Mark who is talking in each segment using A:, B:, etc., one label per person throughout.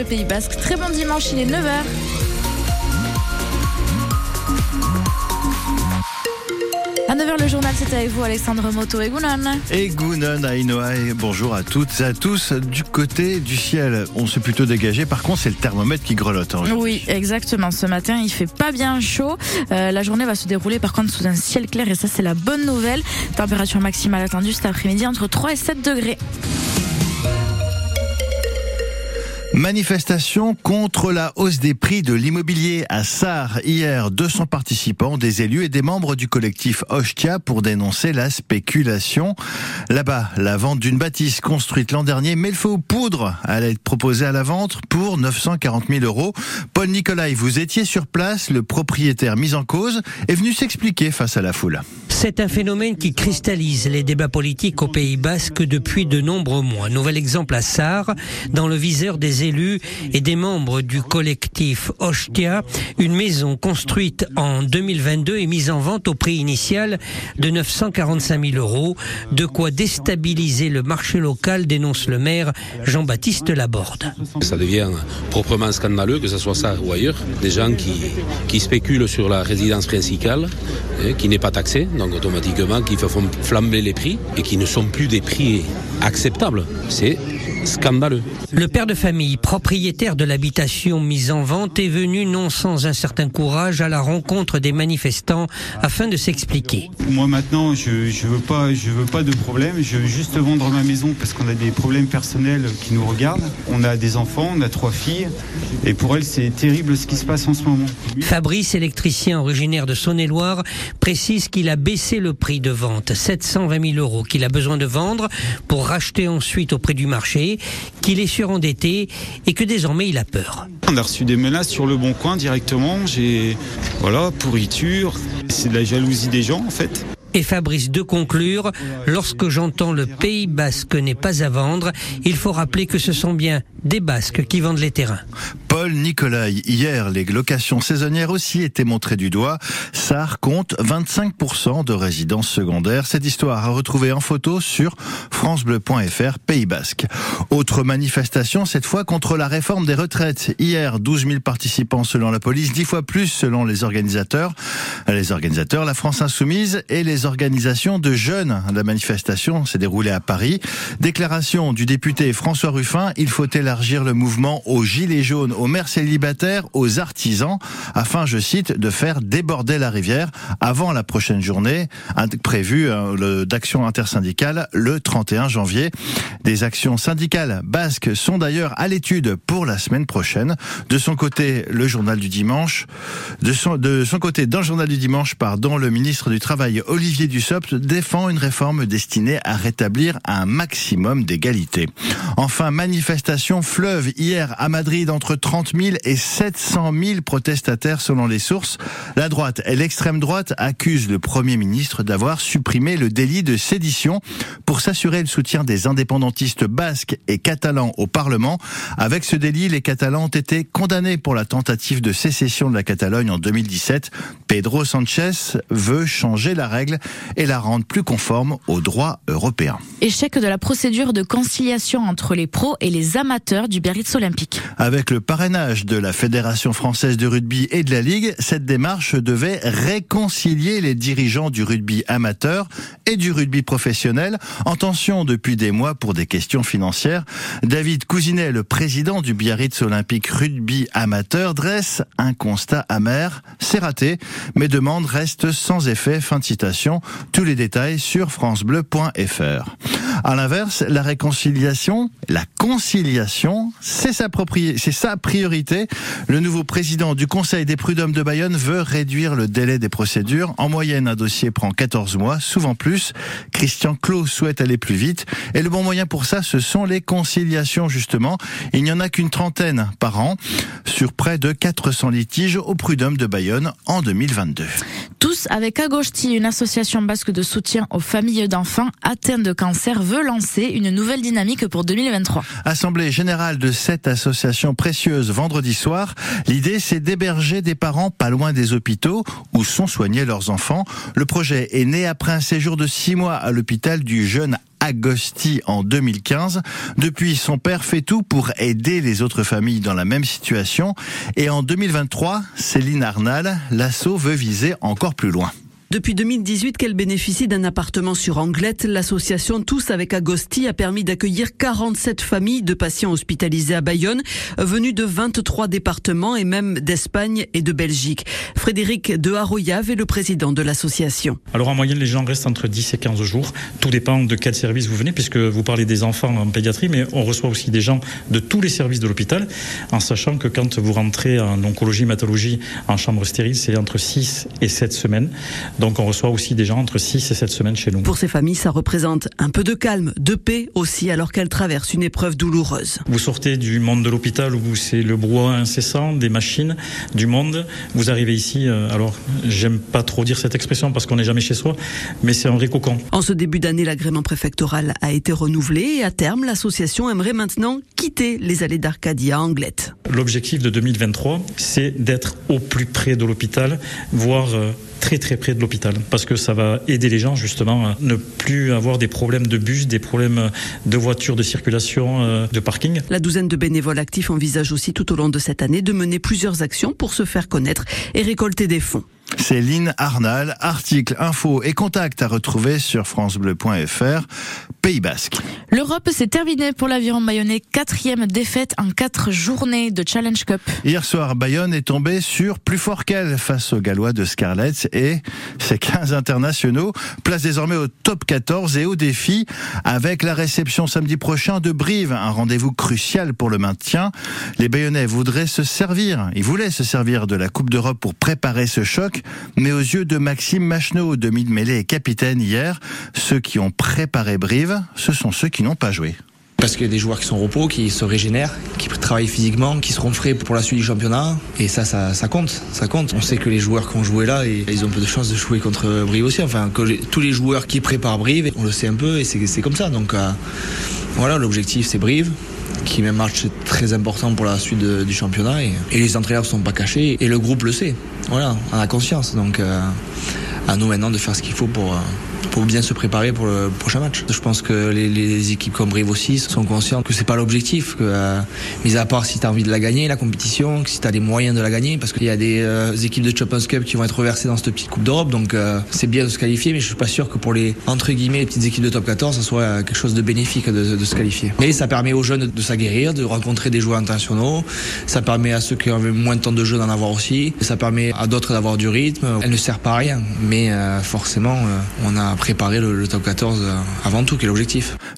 A: Le Pays Basque, très bon dimanche, il est 9h. À 9h le journal, c'est avec vous Alexandre Moto et Gounon.
B: Et Gounon Ainoa et bonjour à toutes et à tous. Du côté du ciel, on s'est plutôt dégagé. Par contre, c'est le thermomètre qui grelotte. hein,
A: Oui, exactement. Ce matin, il fait pas bien chaud. Euh, la journée va se dérouler par contre sous un ciel clair et ça, c'est la bonne nouvelle. Température maximale attendue cet après-midi entre 3 et 7 degrés.
B: Manifestation contre la hausse des prix de l'immobilier à Sarre. Hier, 200 participants, des élus et des membres du collectif Ostia pour dénoncer la spéculation. Là-bas, la vente d'une bâtisse construite l'an dernier, mais le feu aux poudres, allait être proposée à la vente pour 940 000 euros. Paul Nicolai, vous étiez sur place, le propriétaire mis en cause est venu s'expliquer face à la foule.
C: C'est un phénomène qui cristallise les débats politiques au Pays Basque depuis de nombreux mois. Nouvel exemple à Sarre, dans le viseur des et des membres du collectif Ostia, une maison construite en 2022 est mise en vente au prix initial de 945 000 euros, de quoi déstabiliser le marché local, dénonce le maire Jean-Baptiste Laborde.
D: Ça devient proprement scandaleux, que ce soit ça ou ailleurs, des gens qui, qui spéculent sur la résidence principale, hein, qui n'est pas taxée, donc automatiquement qui font flamber les prix et qui ne sont plus des prix acceptables. C'est scandaleux.
C: Le père de famille, propriétaire de l'habitation mise en vente, est venu non sans un certain courage à la rencontre des manifestants afin de s'expliquer.
E: Moi maintenant, je je veux pas je veux pas de problème. Je veux juste vendre ma maison parce qu'on a des problèmes personnels qui nous regardent. On a des enfants, on a trois filles, et pour elles c'est terrible ce qui se passe en ce moment.
C: Fabrice, électricien originaire de Saône-et-Loire, précise qu'il a baissé le prix de vente, 720 000 euros, qu'il a besoin de vendre pour racheter ensuite au prix du marché, qu'il est surendetté et que désormais il a peur.
E: On a reçu des menaces sur le bon coin directement. J'ai voilà pourriture. C'est de la jalousie des gens en fait.
C: Et Fabrice de conclure, lorsque j'entends le Pays basque n'est pas à vendre, il faut rappeler que ce sont bien des Basques qui vendent les terrains.
B: Paul Nicolai. Hier, les locations saisonnières aussi étaient montrées du doigt. Sarre compte 25% de résidences secondaires. Cette histoire à retrouver en photo sur francebleu.fr Pays Basque. Autre manifestation, cette fois contre la réforme des retraites. Hier, 12 000 participants selon la police, 10 fois plus selon les organisateurs. Les organisateurs, la France Insoumise et les organisations de jeunes. La manifestation s'est déroulée à Paris. Déclaration du député François Ruffin, il faut élargir le mouvement aux gilets jaunes, aux mères célibataires, aux artisans, afin, je cite, de faire déborder la rivière avant la prochaine journée prévue euh, d'action intersyndicale le 31 janvier. Des actions syndicales basques sont d'ailleurs à l'étude pour la semaine prochaine. De son côté, le journal du dimanche, de son, côté, dans le journal du dimanche, pardon, le ministre du Travail, Olivier Dussopt, défend une réforme destinée à rétablir un maximum d'égalité. Enfin, manifestation fleuve hier à Madrid entre 30 000 et 700 000 protestataires selon les sources. La droite et l'extrême droite accusent le Premier ministre d'avoir supprimé le délit de sédition pour s'assurer le soutien des indépendantistes basques et catalans au Parlement. Avec ce délit, les Catalans ont été condamnés pour la tentative de sécession de la Catalogne en 2017. Pedro Sanchez veut changer la règle et la rendre plus conforme au droit européen.
A: Échec de la procédure de conciliation entre les pros et les amateurs du Biarritz Olympique.
B: Avec le parrainage de la Fédération française de rugby et de la Ligue, cette démarche devait réconcilier les dirigeants du rugby amateur et du rugby professionnel en tension depuis des mois pour des questions financières. David Cousinet, le président du Biarritz Olympique Rugby Amateur, dresse un constat amer. C'est raté. Mes demandes restent sans effet. Fin de citation. Tous les détails sur francebleu.fr. À l'inverse, la réconciliation, la conciliation, c'est sa, c'est priorité. Le nouveau président du Conseil des prud'hommes de Bayonne veut réduire le délai des procédures. En moyenne, un dossier prend 14 mois, souvent plus. Christian Clos souhaite aller plus vite. Et le bon moyen pour ça, ce sont les conciliations, justement. Il n'y en a qu'une trentaine par an sur près de 400 litiges au prud'homme de Bayonne en 2022.
A: Tous avec Agosti, une association basque de soutien aux familles d'enfants atteints de cancer, veut lancer une nouvelle dynamique pour 2023.
B: Assemblée générale de cette association précieuse vendredi soir. L'idée, c'est d'héberger des parents pas loin des hôpitaux où sont soignés leurs enfants. Le projet est né après un séjour de six mois à l'hôpital du jeune Agosti en 2015. Depuis, son père fait tout pour aider les autres familles dans la même situation. Et en 2023, Céline Arnal, l'assaut veut viser encore plus loin.
F: Depuis 2018 qu'elle bénéficie d'un appartement sur Anglette, l'association Tous avec Agosti a permis d'accueillir 47 familles de patients hospitalisés à Bayonne, venus de 23 départements et même d'Espagne et de Belgique. Frédéric de Haroyave est le président de l'association.
G: Alors en moyenne, les gens restent entre 10 et 15 jours. Tout dépend de quel service vous venez, puisque vous parlez des enfants en pédiatrie, mais on reçoit aussi des gens de tous les services de l'hôpital, en sachant que quand vous rentrez en oncologie, hématologie, en chambre stérile, c'est entre 6 et 7 semaines. Donc on reçoit aussi des gens entre 6 et 7 semaines chez nous.
F: Pour ces familles, ça représente un peu de calme, de paix aussi, alors qu'elles traversent une épreuve douloureuse.
G: Vous sortez du monde de l'hôpital où c'est le brouhaha incessant, des machines, du monde. Vous arrivez ici, euh, alors j'aime pas trop dire cette expression parce qu'on n'est jamais chez soi, mais c'est un vrai cocon.
F: En ce début d'année, l'agrément préfectoral a été renouvelé et à terme, l'association aimerait maintenant quitter les allées d'Arcadie à Anglette.
G: L'objectif de 2023, c'est d'être au plus près de l'hôpital, voire euh, très très près de l'hôpital parce que ça va aider les gens justement à ne plus avoir des problèmes de bus, des problèmes de voitures, de circulation, euh, de parking.
F: La douzaine de bénévoles actifs envisage aussi tout au long de cette année de mener plusieurs actions pour se faire connaître et récolter des fonds.
B: Céline Arnal, article, info et contact à retrouver sur francebleu.fr, Pays Basque.
A: L'Europe s'est terminée pour l'aviron bayonnais, quatrième défaite en quatre journées de Challenge Cup.
B: Hier soir, Bayonne est tombé sur plus fort qu'elle face aux Gallois de Scarlett et ses 15 internationaux placent désormais au top 14 et au défi avec la réception samedi prochain de Brive, un rendez-vous crucial pour le maintien. Les Bayonnais voudraient se servir, ils voulaient se servir de la Coupe d'Europe pour préparer ce choc mais aux yeux de Maxime Macheneau, demi de mêlée et capitaine hier, ceux qui ont préparé Brive, ce sont ceux qui n'ont pas joué.
H: Parce qu'il y a des joueurs qui sont au repos, qui se régénèrent, qui travaillent physiquement, qui seront frais pour la suite du championnat. Et ça, ça, compte. Ça compte. On sait que les joueurs qui ont joué là, ils ont peu de chance de jouer contre Brive aussi. Enfin, tous les joueurs qui préparent Brive, on le sait un peu et c'est comme ça. Donc euh, voilà, l'objectif c'est Brive qui est un match très important pour la suite du championnat et, et les entraîneurs ne sont pas cachés et le groupe le sait. Voilà, on a conscience. Donc euh, à nous maintenant de faire ce qu'il faut pour, euh, pour bien se préparer pour le prochain match. Je pense que les, équipes comme Brive aussi sont conscientes que c'est pas l'objectif, que euh, mis à part si tu as envie de la gagner la compétition, que si tu as les moyens de la gagner parce qu'il y a des euh, équipes de Champions Cup qui vont être reversées dans cette petite coupe d'Europe donc euh, c'est bien de se qualifier mais je suis pas sûr que pour les entre guillemets les petites équipes de top 14 ça soit euh, quelque chose de bénéfique de, de, se qualifier. Mais ça permet aux jeunes de s'aguerrir, de rencontrer des joueurs internationaux, ça permet à ceux qui ont moins de temps de jeu d'en avoir aussi, ça permet à d'autres d'avoir du rythme. Elle ne sert pas à rien mais euh, forcément euh, on a préparé le, top 14 avant tout, qui est.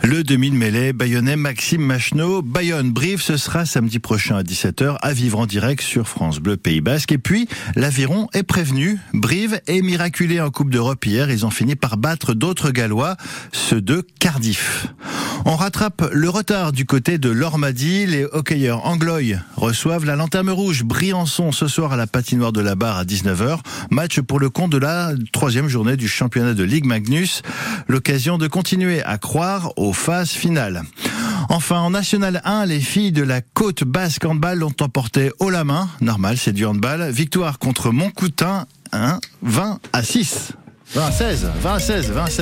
B: Le demi de mêlée bayonnais Maxime Macheneau. Bayonne Brive, ce sera samedi prochain à 17h à vivre en direct sur France Bleu Pays Basque. Et puis, l'Aviron est prévenu. Brive est miraculé en Coupe d'Europe hier. Ils ont fini par battre d'autres Gallois, ceux de Cardiff. On rattrape le retard du côté de l'Ormadi. Les hockeyeurs Angloy reçoivent la Lanterne Rouge Briançon ce soir à la patinoire de la Barre à 19h. Match pour le compte de la troisième journée du championnat de Ligue Magnus. L'occasion de continuer à croire aux phases finales. Enfin, en National 1, les filles de la côte basque handball l'ont emporté haut la main. Normal, c'est du handball. Victoire contre Montcoutin, 1, 20 à 6. 20 à 16, 20 à 16, 20 à 16.